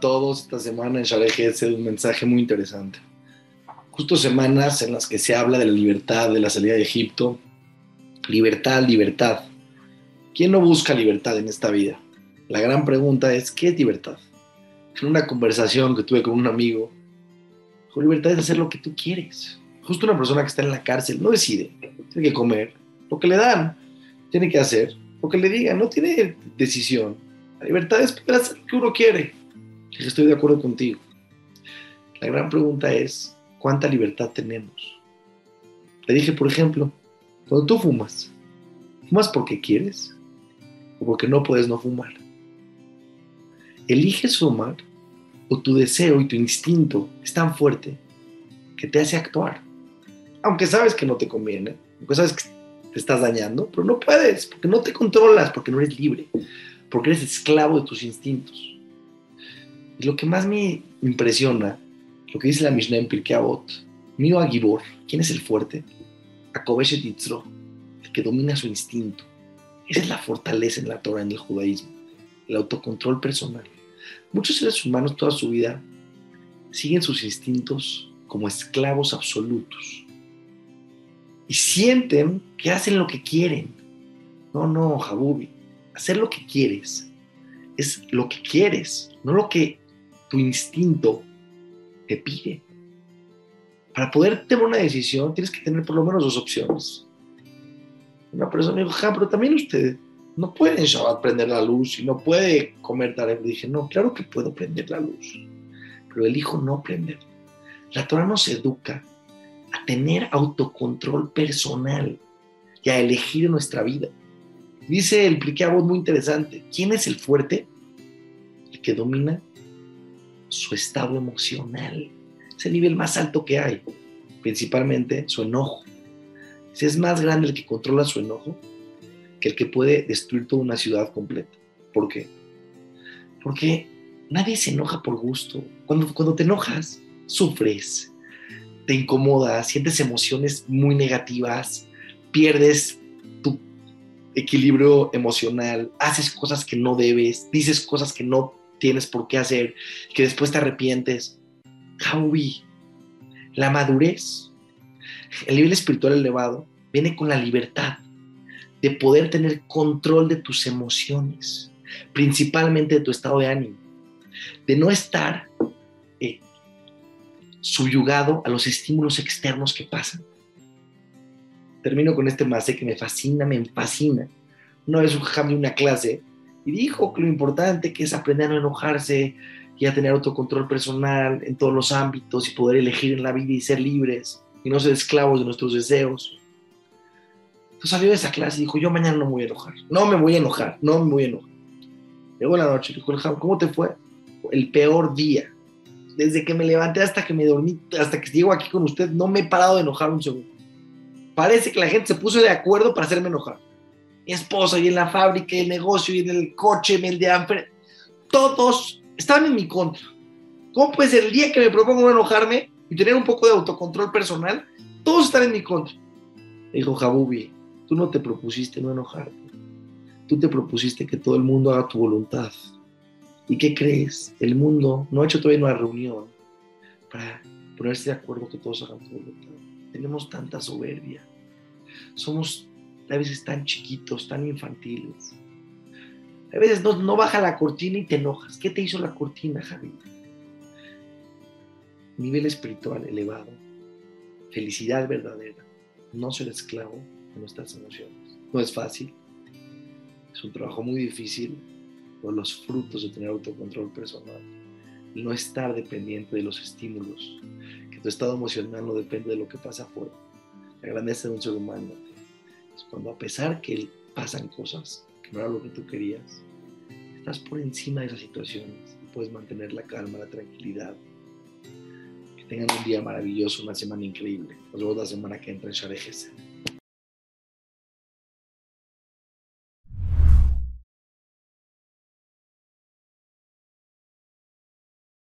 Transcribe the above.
todos. Esta semana en Share es un mensaje muy interesante. Justo semanas en las que se habla de la libertad, de la salida de Egipto. Libertad, libertad. ¿Quién no busca libertad en esta vida? La gran pregunta es, ¿qué es libertad? En una conversación que tuve con un amigo, con libertad es hacer lo que tú quieres. Justo una persona que está en la cárcel no decide, tiene que comer lo que le dan, tiene que hacer lo que le digan, no tiene decisión la libertad es poder hacer lo que uno quiere. Estoy de acuerdo contigo. La gran pregunta es, ¿cuánta libertad tenemos? Te dije, por ejemplo, cuando tú fumas, ¿fumas porque quieres o porque no puedes no fumar? ¿Eliges fumar o tu deseo y tu instinto es tan fuerte que te hace actuar? Aunque sabes que no te conviene, aunque sabes que te estás dañando, pero no puedes, porque no te controlas, porque no eres libre porque eres esclavo de tus instintos. Y lo que más me impresiona, lo que dice la Mishnah en Pirkei Avot, Mio Agibor, ¿quién es el fuerte? Akobeshet Yitzro, el que domina su instinto. Esa es la fortaleza en la Torah, en el judaísmo, el autocontrol personal. Muchos seres humanos toda su vida siguen sus instintos como esclavos absolutos y sienten que hacen lo que quieren. No, no, Jabubi hacer lo que quieres es lo que quieres, no lo que tu instinto te pide. Para poder tomar una decisión tienes que tener por lo menos dos opciones. Una persona dijo, ja, pero también usted no puede en prender la luz y no puede comer taref. Dije, no, claro que puedo prender la luz, pero elijo no prender. La Torah nos educa a tener autocontrol personal y a elegir nuestra vida. Dice el voz muy interesante. ¿Quién es el fuerte? El que domina su estado emocional. Es el nivel más alto que hay. Principalmente su enojo. Es más grande el que controla su enojo que el que puede destruir toda una ciudad completa. ¿Por qué? Porque nadie se enoja por gusto. Cuando, cuando te enojas, sufres, te incomodas, sientes emociones muy negativas, pierdes equilibrio emocional, haces cosas que no debes, dices cosas que no tienes por qué hacer, que después te arrepientes. Javi, la madurez, el nivel espiritual elevado, viene con la libertad de poder tener control de tus emociones, principalmente de tu estado de ánimo, de no estar eh, subyugado a los estímulos externos que pasan termino con este mase que me fascina, me fascina. Una vez un jajam una clase y dijo que lo importante que es aprender a no enojarse y a tener autocontrol personal en todos los ámbitos y poder elegir en la vida y ser libres y no ser esclavos de nuestros deseos. Entonces salió de esa clase y dijo, yo mañana no me voy a enojar, no me voy a enojar, no me voy a enojar. Llegó la noche, dijo el ¿cómo te fue? El peor día. Desde que me levanté hasta que me dormí, hasta que llego aquí con usted, no me he parado de enojar un segundo parece que la gente se puso de acuerdo para hacerme enojar. Esposa y en la fábrica, y el negocio y en el coche, el de hambre, todos estaban en mi contra. ¿Cómo puede ser el día que me propongo no enojarme y tener un poco de autocontrol personal? Todos están en mi contra. Dijo Jabubi, tú no te propusiste no enojarte. Tú te propusiste que todo el mundo haga tu voluntad. ¿Y qué crees? El mundo no ha hecho todavía una reunión para ponerse de acuerdo que todos hagan tu voluntad tenemos tanta soberbia. Somos a veces tan chiquitos, tan infantiles. A veces no, baja la cortina y te enojas. ¿Qué te hizo la cortina, Javi? Nivel espiritual elevado, felicidad verdadera, no ser esclavo de nuestras emociones. No es fácil, es un trabajo muy difícil por los frutos de tener autocontrol personal no estar dependiente de los estímulos tu estado emocional no depende de lo que pasa afuera. La grandeza de un ser humano es cuando a pesar que pasan cosas que no era lo que tú querías, estás por encima de esas situaciones y puedes mantener la calma, la tranquilidad. Que tengan un día maravilloso, una semana increíble. Nos vemos la semana que entra en Sharejes.